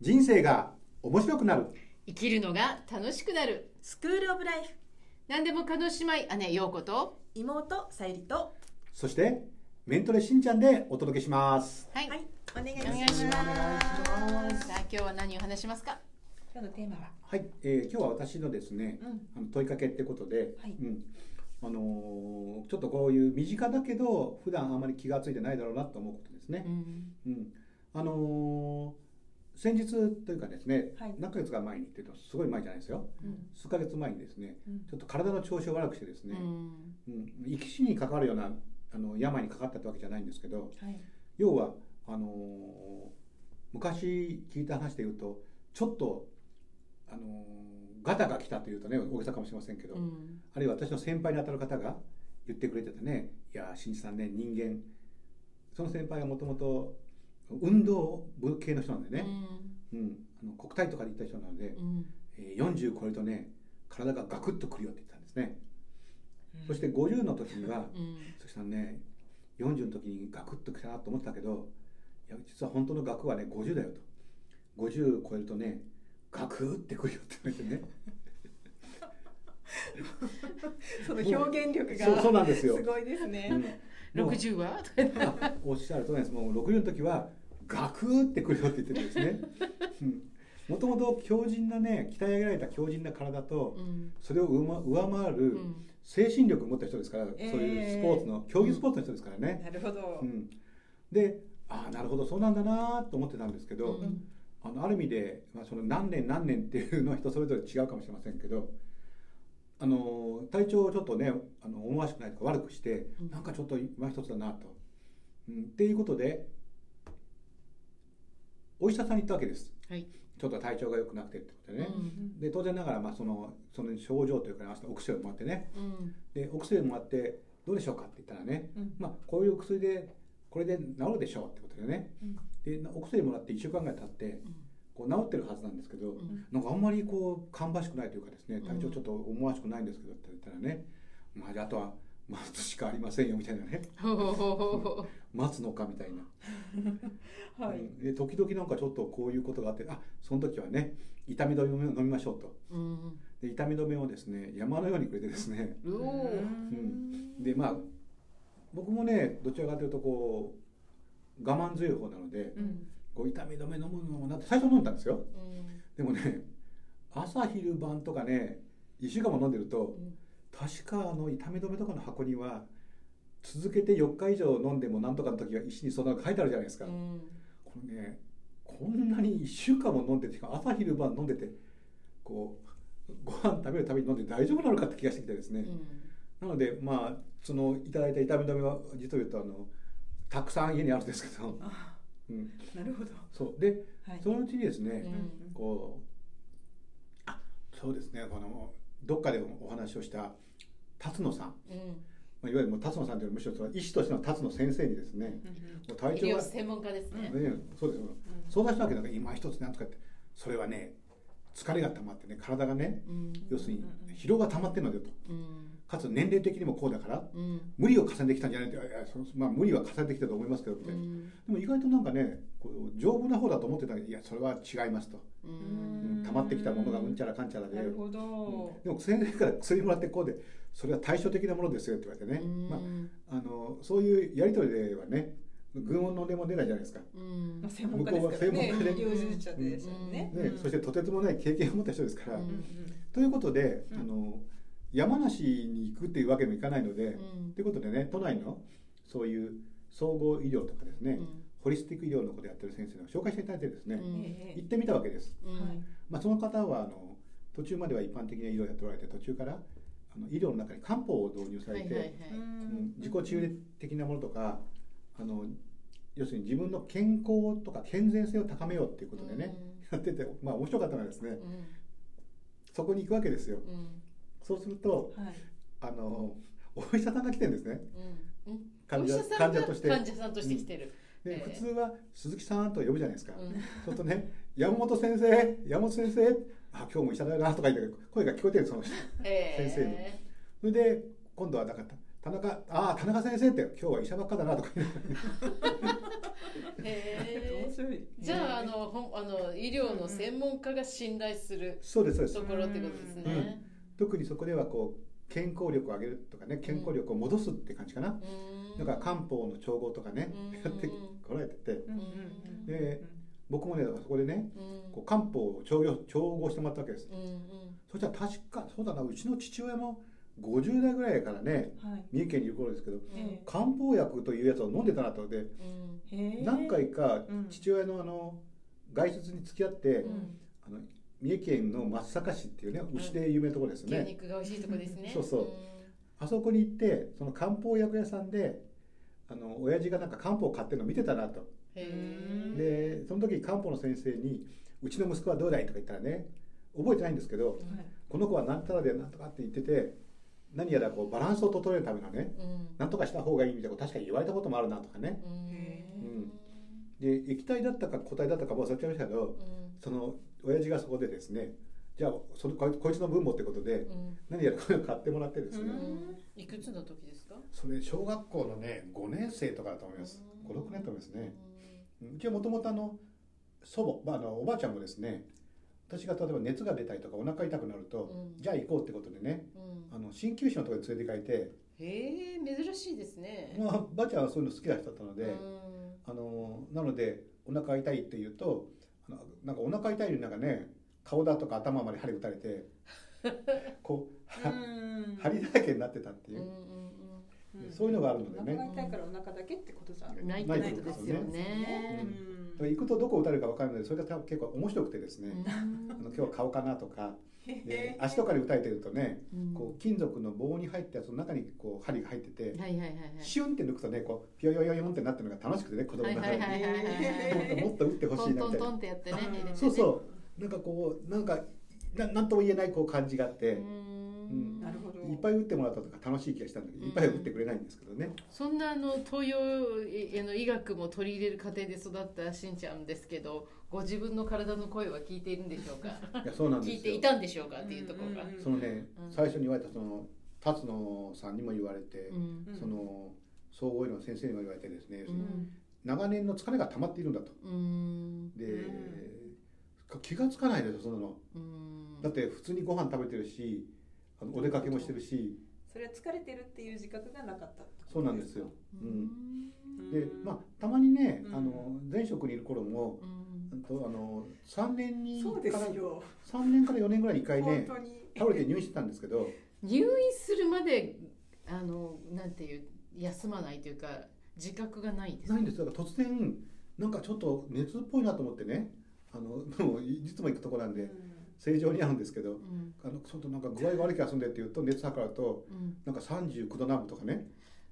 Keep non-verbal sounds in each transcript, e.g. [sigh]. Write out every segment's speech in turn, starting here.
人生が面白くなる。生きるのが楽しくなる。スクールオブライフ。何でも可能姉妹姉陽子と。妹さゆりと。そしてメントレしんちゃんでお届けします。はい、はい。お願いします。さあ今日は何を話しますか？今日のテーマは？はい、えー今日は私のですねうん。あの問いかけってことで、はい。うん。あのーちょっとこういう身近だけど普段あまり気が付いてないだろうなと思うことですね。う、ん。うん。あのー先日というかですね、はい。何ヶ月か前にっていうとすごい前じゃないですよ。うん。数ヶ月前にですねうん。ちょっと体の調子を悪くしてですね、うん。うん、生き死に関わるようなあの病にかかったってわけじゃないんですけどはい。要はあのー昔聞いた話で言うとちょっとあのーガタが来たというとね大げさかもしれませんけど、うん。あるいは私の先輩に当たる方が言ってくれててね「いや新一さんね人間その先輩はもともと運動部系の人なんでね、うん。あの国体とかで行った人なので、うん。えー40超えるとね体がガクッとくるよって言ったんですね、そして50の時にはうん。そしたらね40の時にガクッときたなと思ってたけどいや実は本当のガクはね50だよと。50超えるとねガクーってくるよって言われてね。[laughs] その表現力がそうなんですよ。すごいですね。うん。もう60は？あおっしゃるとおりです。もう60の時はガクーってくるよって言ってるんですね。[laughs] もともと強靭なね鍛え上げられた強靭な体とうん。それを上上回うるん。精神力を持った人ですから、えー。そういうスポーツの競技スポーツの人ですからね、なるほど。うん。でああなるほどそうなんだなと思ってたんですけど、うんあのある意味で、まあ、その何年何年っていうのは人それぞれ違うかもしれませんけどあの体調をちょっとねあの思わしくないとか悪くして、うん。なんかちょっと今一つだなと、うん。っていうことでお医者さんに行ったわけです。はい。ちょっと体調が良くなくてってことでね、うんで当然ながらまあそのその症状というか、ね、お薬をもらってね。うん。でお薬をもらってどうでしょうかって言ったらね、うん。まあ、こういうお薬でこれで治るでしょうってことでね。うん。でお薬もらって1週間ぐらい経ってこう治ってるはずなんですけど、うん。なんかあんまりこう芳しくないというかですねうん。体調ちょっと思わしくないんですけどって言ったらね、まああとは待つしかありませんよみたいなね。待つのかみたいな、[laughs] はい。うん。で時々なんかちょっとこういうことがあってあその時はね痛み止めを飲みましょうと。ううん。で痛み止めをですね山のようにくれてですね。うん。でまあ僕もねどちらかというとこう我慢強い方なのでうん。こう痛み止め飲むのもなって最初飲んだんですよ。うん。でもね朝昼晩とかね1週間も飲んでると確かあの痛み止めとかの箱には続けて4日以上飲んでもなんとかの時は石にそんなの書いてあるじゃないですか、うん。これねこんなに1週間も飲んでてしかも朝昼晩飲んでてこうご飯食べるために飲んで大丈夫なのかって気がしてきてですね、なのでまあそのいただいた痛み止めは実を言うとあのたくさん家にあるんですけど、あうん、なるほど。そう。ではい。そのうちにですね、うん。こうあそうですね。このどっかでお話をした辰野さん、うん。まあ、いわゆるもう辰野さんというよりむしろその医師としての辰野先生にですねもう体医調が、療専門家ですね。ね、そうですよ。相談したわけだから今一つなんとかってそれはね疲れが溜まってね体がねうん。要するにうん疲労が溜まってるのでと。うん。かつ年齢的にもこうだからうん。無理を重ねてきたんじゃないっていやいやそのまあ無理は重ねてきたと思いますけどみたいな、うん。でも意外となんかねこう丈夫な方だと思ってたらいやそれは違いますと、溜まってきたものがうんちゃらかんちゃらで。でも先生から薬もらってこうでそれは対照的なものですよって言われてね、うん。まあ、あのそういうやり取りではね群の音も出ないじゃないですか、うん。まあ専門家ですからね。向こうは専門家で。医療従事者ですよそしてとてつもない経験を持った人ですから、ということで、うん。あの山梨に行くっていうわけにもいかないので、うん。ということでね都内のそういう総合医療とかですね、ホリスティック医療のことをやってる先生を紹介していただいてですね、行ってみたわけです、まあ、その方はあの途中までは一般的な医療をやっておられて途中からあの医療の中に漢方を導入されて、はいはいはい。うん。自己中的なものとかあの要するに自分の健康とか健全性を高めようっていうことでね、やっててまあ面白かったのはですねうん。そこに行くわけですよ。うん。そうするとはい。あのお医者さんが来てるんですね。うん。うん。患者患者として。患者さんとして来てるで、ええ。普通は鈴木さんと呼ぶじゃないですか、うん。そうするとね [laughs] 山本先生山本先生あ今日も医者だよなとか言って声が聞こえてるその人。え先生のそれで今度はなんか田中ああ田中先生って今日は医者ばっかだなとか言って。[laughs] え。え白い。じゃああのほんあの医療の専門家が信頼するそうですそうです。ところってことですね。特にそこではこう健康力を上げるとかね健康力を戻すって感じかな、だから漢方の調合とかねうん。やってこられてて。で僕もねだからそこでねうん。こう漢方を調合調合してもらったわけです。うんうん。そしたら確かそうだなうちの父親も50代ぐらいからねはい。三重県にいる頃ですけどえ漢方薬というやつを飲んでたなとでうん。へえ。何回かうん。父親のあの外出に付き合って、うん。あの三重県の松阪市っていうね牛で有名なところです牛ね、肉が美味しいとこですね。そうそう。あそこに行ってその漢方薬屋さんであの親父がなんか漢方を買ってるのを見てたなと。でその時漢方の先生に「うちの息子はどうだい?」とか言ったらね覚えてないんですけどはいこの子は何たらで何とかって言ってて何やらこうバランスを整えるためのねうん何とかした方がいいみたいなこと確かに言われたこともあるなとかね。うんで液体だったか固体だったか忘れちゃいましたけどうん。その親父がそこでですねじゃあそのこいこいつの分もってことでうん。何やらこういうの買ってもらってですね、いくつの時ですか？それ小学校のね5年生とかだと思います。56年と思いますね。うちはもともとあの祖母、まあ、あのおばあちゃんもですね私が例えば熱が出たりとかお腹痛くなると、うん。じゃあ行こうってことでねうん。あの鍼灸師のところに連れて行かれて、へえ珍しいですね。まあ、ばあちゃんはそういうの好きな人だったので、うんなのでお腹痛いって言うとあのなんかお腹痛いのになんかね顔だとか頭まで針打たれてこう針だらけになってたっていう。う、んうんうん。そういうのがあるのでね。お腹が痛いからお腹だけってことじゃうん。ないってことですよね。うんだから行くとどこ打たれるか分からない。のでそれが多分結構面白くてですね、うん。あの今日は顔かなとか。へでへ足とかに打たれてるとねうん。こう金属の棒に入ったやつの中にこう針が入ってて。シュンって抜くとねこうピヨヨヨヨンってなってるのが楽しくてね子供はいの中ではいはいはいはい。はい。もっと打ってほしトントントいなみたいな。ンってやってね。うん入れてね。そうそう。なんかこうなんかななんとも言えないこう感じがあって、うんなるほど。いっぱい打ってもらったとか楽しい気がしたんだけど、いっぱい打ってくれないんですけどね、そんなあの東洋への医学も取り入れる過程で育ったしんちゃんですけどご自分の体の声は聞いているんでしょうか？いやそうなんですよ。聞いていたんでしょうかっていうところが、そのね、うん。最初に言われたその辰野さんにも言われて、その総合医療の先生にも言われてですね、うん。長年の疲れが溜まっているんだと。うん。で、う気がつかないですよそんなの。うん。だって普通にご飯食べてるしあのお出かけもしてるし。それは疲れてるっていう自覚がなかったそうなんですよ、ううん。うんでまあたまにね、うん。あの前職にいる頃も、うん。うんとあの3年にそうでからすよ3年から4年ぐらいに1回ね倒れて入院してたんですけど。入院するまであのなんていう休まないというか自覚がないです。ないんですだから突然なんかちょっと熱っぽいなと思ってね。あのもういつも行くとこなんで正常にあるんですけどうん。あのちょっとなんか具合が悪い気がするんでって言うと熱測るとうん。なんか39度南部とかね。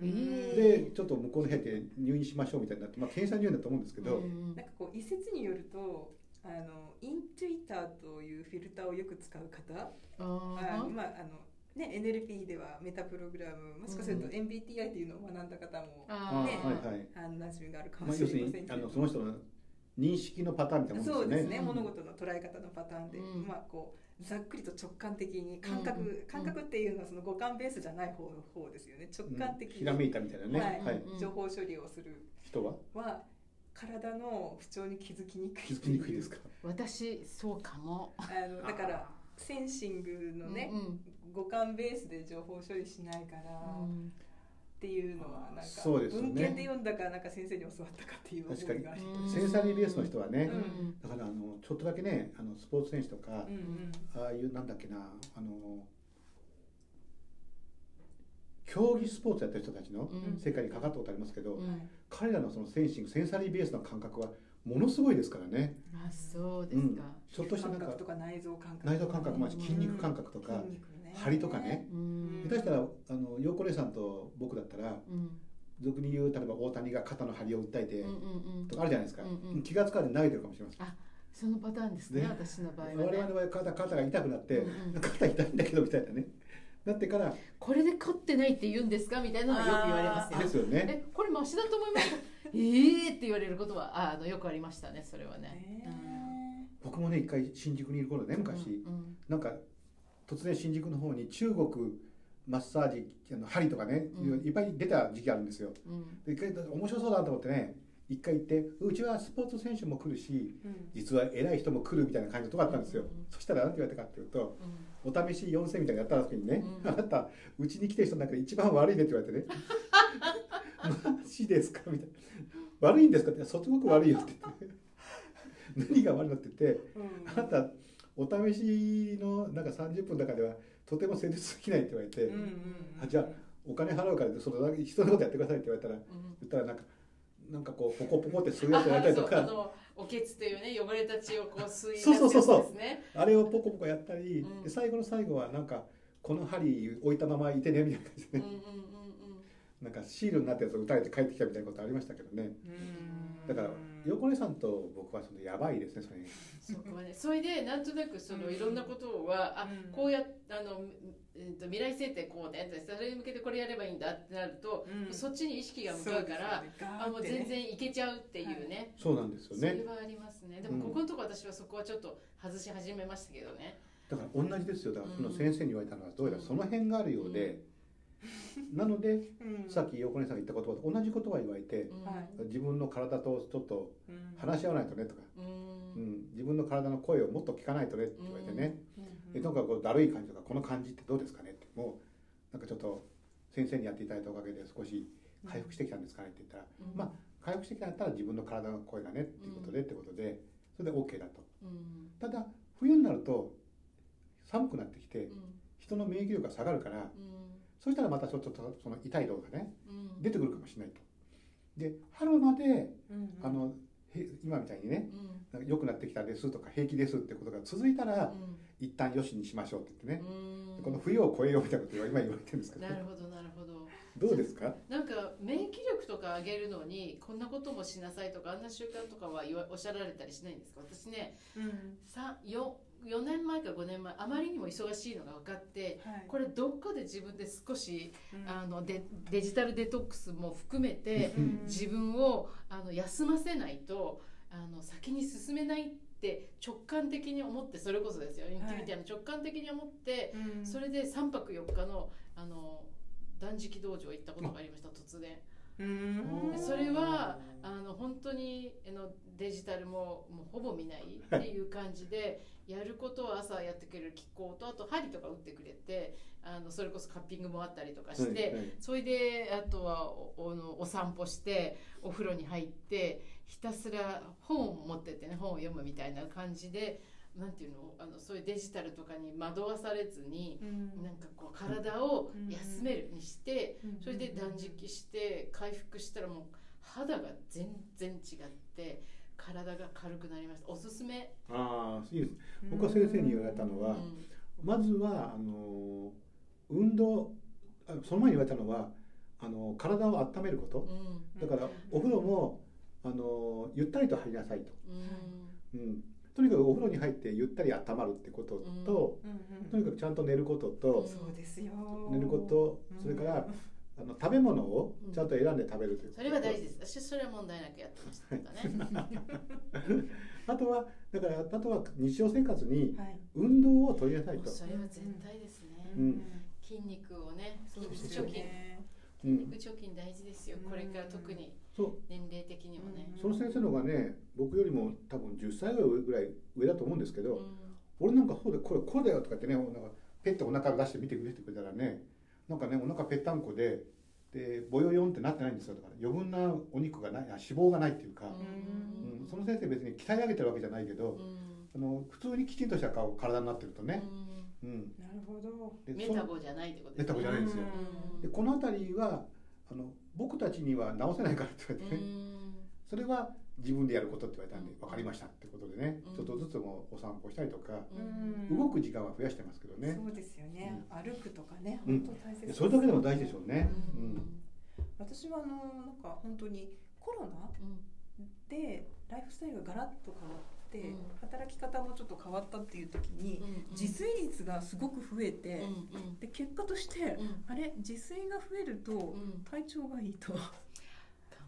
うん。えでちょっと向こうの部屋で入院しましょうみたいになって、まあ、検査入院だと思うんですけど、うん。なんかこう一説によるとあのイントゥイターというフィルターをよく使う方あまああのね NLP ではメタプログラムもしかすると MBTI というのを学んだ方もあねはいはい、あの馴染みがあるかまあ、もし要するにあれませんけれどのその人の認識のパターンみたいなもんですよね。そうですね、うん。物事の捉え方のパターンで、うん。まあこうざっくりと直感的に感覚、うん。感覚っていうのはその五感ベースじゃない方の方ですよね。直感的に、ひらめいたみたいなね、はい。はい。うん情報処理をする。人は？は体の不調に気づきにくい気づきにくいですか？私そうかも。あのだからセンシングのね、うん五感ベースで情報処理しないから、っうんていうのはなんかそうですよね。文献で読んだかなんか先生に教わったかっていう覚えがあります。センサリーベースの人はね、うん。だからあのちょっとだけねあのスポーツ選手とか、ああいうなんだっけなあの競技スポーツやってる人たちのうん。世界にかかったことありますけど、うん。彼らのそのセンシングセンサリーベースの感覚はものすごいですからね。あそうですか、ちょっとしたなんか感覚とか内臓感覚内臓感覚、まあ、うん筋肉感覚とか、筋肉ね張りとかね。うん。下手したらあの陽子姉さんと僕だったらうん。俗に言う例えば大谷が肩の張りを訴えてうんうんうん。とかあるじゃないですか、うんうん。気がつかずに投げてるかもしれません。そのパターンですねね。私の場合は、我々ね、の場合肩肩が痛くなって、うんうん。肩痛いんだけどみたいなね。なってからこれで凝ってないって言うんですかみたいなのはよく言われますよですよね。えこれマシだと思います？[laughs] えーって言われることはああのよくありましたねそれはね。ね僕もね一回新宿にいる頃ね昔、うんうん。なんか突然新宿の方に中国マッサージあの針とかね、うん。いっぱい出た時期あるんですよ。うん。で一回面白そうだと思ってね一回行ってうちはスポーツ選手も来るしうん。実は偉い人も来るみたいな感じのとこあったんですよ、うん。うんそしたら何て言われたかっていうとうん。お試し4000みたいなのやった時にね、うん。あなたうちに来てる人の中で一番悪いねって言われてね。[laughs] マジですかみたいな。悪いんですかってそすごく悪いよって言って [laughs] 何が悪いのって言ってうん。あなたお試しのなんか30分の中ではとても施術できないって言われて、あじゃあお金払うからその人のことやってくださいって言われたらうん言ったらなんかなんかこうポコポコって吸うやつやったりとか。[laughs] おけつというね汚れた血をこう吸い出すそうそうそうそう。やつですねあれをポコポコやったり、うん。で最後の最後はなんかこの針置いたままいてねみたいな感じで、うんうんうんうん。なんかシールになったやつを打たれて帰ってきたみたいなことありましたけどね。うん。だから横根さんと僕はそのやばいですねそれ。そこはね、それでなんとなくそのうんいろんなことは、あうん。こうやあの、えー、と未来設定こうねそれに向けてこれやればいいんだってなると、うん。そっちに意識が向かうからあもう全然いけちゃうっていうね、そうなんですよそれねはありますね。でうん。もここのとこ私はそこはちょっと外し始めましたけどね、だから同じですよ。だからそのうん先生に言われたのはどうやらその辺があるようで、なのでうん。さっき横根さんが言った言葉と同じ言葉を言われてうん。はい。自分の体とちょっとうん。話し合わないとねとか、うん。うん、自分の体の声をもっと聞かないとねって言われてね、うん。でとにかくこうだるい感じとかこの感じってどうですかねってもうなんかちょっと先生にやっていただいたおかげで少し回復してきたんですかねって言ったら、うん。まあ回復してきたんだったら自分の体の声がねっていうことでってことでそれで OK だと。うん。ただ冬になると寒くなってきてうん。人の免疫力が下がるからうんそしたらまたちょっとその痛い動がねうん。出てくるかもしれないと。で春までうんあのへ今みたいにねうん。良くなってきたですとか平気ですってことが続いたらうん。一旦よしにしましょうって言ってね。うん。この冬を越えようみたいなことを今言われてるんですけど。なるほどなるほど。どうですか？なんか免疫力とか上げるのにこんなこともしなさいとかあんな習慣とかは言わおっしゃられたりしないんですか？私ねうん。さ 4, 4年前か5年前あまりにも忙しいのが分かってはい。これどっかで自分で少しうん。あのデデジタルデトックスも含めてうん。自分をあの休ませないとあの先に進めないって直感的に思ってそれこそですよインティビティの直感的に思ってうん。それで3泊4日のあの断食道場行ったことがありました突然。うん。でそれはあの本当にあのデジタルももうほぼ見ないっていう感じで [laughs] やることを朝やってくれる気候とあと針とか打ってくれてあのそれこそカッピングもあったりとかして、はいはい。それであとはおおのお散歩してお風呂に入ってひたすら本を持ってってね本を読むみたいな感じでなんていうの？あのそういうデジタルとかに惑わされずにうん。なんかこう体を休めるにして。うん。それで断食して回復したらもう肌が全然違って体が軽くなりました。おすすめ、ああいいです。僕は先生に言われたのは、うん。まずはあの運動あその前に言われたのはあの体を温めること。うん。だからお風呂もあのゆったりと入りなさいと、うん。うん、とにかくお風呂に入ってゆったり温まるってことと、うんうんとにかくちゃんと寝ることと、そうですよ。寝ることそれからあの食べ物をちゃんと選んで食べるということ。それは大事です。私それは問題なくやってましたね、[laughs] あとはだからあとは日常生活にはい。運動を取りなさいと、もうそれは絶対ですね、うん。筋肉をね筋肉筋肉貯金大事ですよ。これから特に。そう。年齢的にもね、その先生の方がね僕よりも多分10歳ぐらい上だと思うんですけど、うん。俺なんかそうでこれこうだよとかってねなんかペッてお腹出して見てくれてくれたらねなんかねお腹ぺったんこででボヨヨンってなってないんですよだから余分なお肉がないあ脂肪がないっていうか、うん。うん。その先生別に鍛え上げてるわけじゃないけど、うん。あの普通にきちんとした顔体になってるとね、うんなるほど。でメそタボじゃないってことですね。メタボじゃないんですよ。うん。でこの辺りはあの僕たちには治せないからって言われてね、それは自分でやることって言われたんでうん。分かりましたってことでね、うん。ちょっとずつもお散歩したりとか、うん。動く時間は増やしてますけどね、そうですよね。歩くとかねうん。本当大切ですそれだけでも大事でしょうね、ううん。ん私はあのなんか本当にコロナでライフスタイルがガラッと変わっ働き方もちょっと変わったっていう時に、うん自炊率がすごく増えて、うんで結果として、うん。あれ自炊が増えるとうん。体調がいいと、か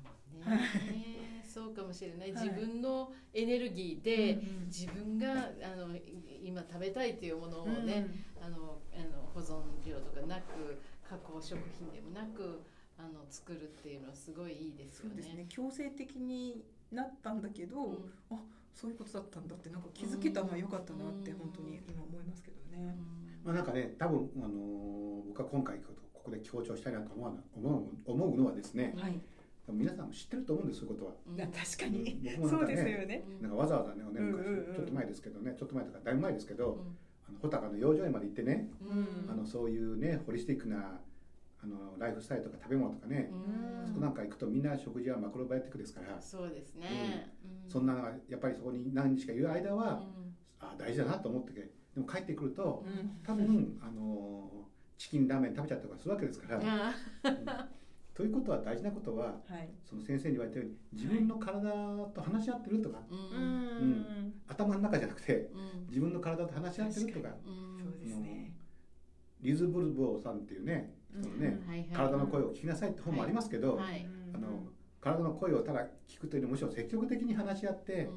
もね。そうかもしれない。はい。自分のエネルギーでうん自分があのい今食べたいというものをね、あのあの保存料とかなく加工食品でもなくあの作るっていうのはすごいいいですよね。そうですね。強制的になったんだけど、うん、あそういうことだったんだってなんか気づけたのは良かったなって本当に今思いますけどね。まあなんかね多分あの僕は今回ここで強調したいなと思う思う思うのはですね、はい、皆さんも知ってると思うんですそういうことは。確かに、ね、そうですよね。なんかわざわざね、ね昔、ちょっと前ですけどね、ちょっと前とかだいぶ前ですけど、あの穂高の養生園まで行ってね、あのそういうねホリスティックなあのライフスタイルとか食べ物とかね、そこなんか行くとみんな食事はマクロバイオティックですから。そうですね、そんなやっぱりそこに何日かいる間は、あ大事だなと思ってでも帰ってくると、多分あのチキンラーメン食べちゃったりとかするわけですから。ということは大事なことは、はい、その先生に言われたように自分の体と話し合ってるとか、うん、頭の中じゃなくて、自分の体と話し合ってるとか、そうですね、リズ・ブルボーさんっていうね人のね、体の声を聞きなさいって本もありますけど、あの体の声をただ聞くというよりむしろ積極的に話し合って、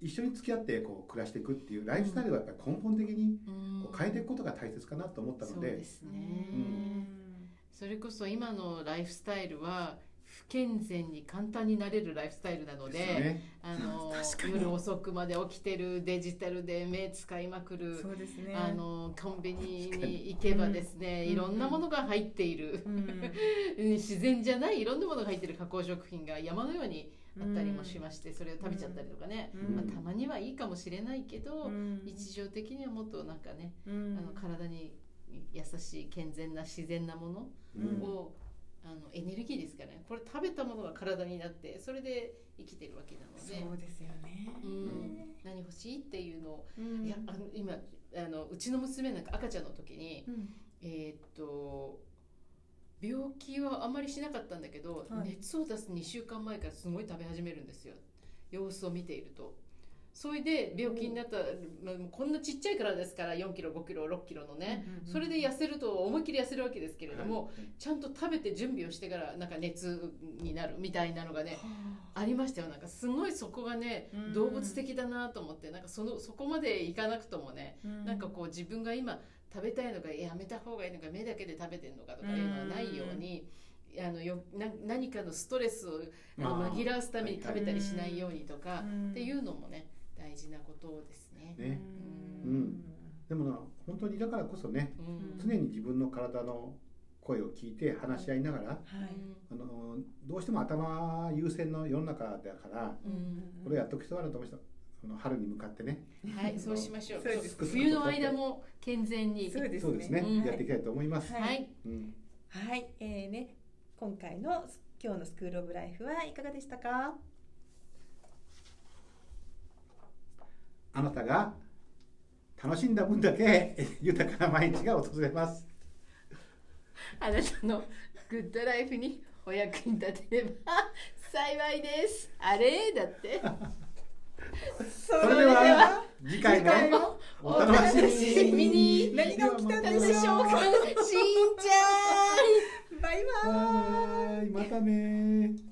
一緒に付き合ってこう暮らしていくっていうライフスタイルはやっぱり根本的にこう変えていくことが大切かなと思ったので。そうですね、それこそ今のライフスタイルは不健全に簡単になれるライフスタイルなので、ね、あの [laughs] 夜遅くまで起きてるデジタルで目使いまくる、ね、あのコンビニに行けばですね、うん、いろんなものが入っている、うん、[laughs] 自然じゃないいろんなものが入ってる加工食品が山のようにあったりもしまして、それを食べちゃったりとかね、まあ、たまにはいいかもしれないけど、日常的にはもっとなんかね、あの体に優しい健全な自然なものを、あのエネルギーですからね。これ食べたものが体になってそれで生きてるわけなので。そうですよね、うん、何欲しいっていうのを、うん、いやあの今あのうちの娘なんか赤ちゃんの時に、うん、えー、っと病気はあんまりしなかったんだけど、はい、熱を出す2週間前からすごい食べ始めるんですよ。様子を見ていると。それで病気になった、まあ、こんなちっちゃいからですから4キロ5キロ6キロのね、それで痩せると思いっきり痩せるわけですけれども、ちゃんと食べて準備をしてからなんか熱になるみたいなのがね、あ。りましたよ。なんかすごいそこがね、動物的だなと思ってなんかそのそこまでいかなくともね、なんかこう自分が今食べたいのかやめた方がいいのか目だけで食べてるのかとかいうのはないように。あのよな何かのストレスを紛らわすために食べたりしないようにとかっていうのもね大事なことですね。ねうん、でもな本当にだからこそね、常に自分の体の声を聞いて話し合いながら、はい、あのどうしても頭優先の世の中だから、これやっとく必要あると思いますその春に向かってね。はい、そうしましょう。冬の間も健全に。そうですね。やっていきたいと思います。はい。はい、えー、ね、今回の今日のスクールオブライフはいかがでしたか？あなたが楽しんだ分だけ豊かな毎日が訪れます。あなたのグッドライフにお役に立てれば幸いです。あれ？だって。[laughs] それでは次回のお楽しみに。何が起きたんでしょうか。しんちゃん。バイバイ。またね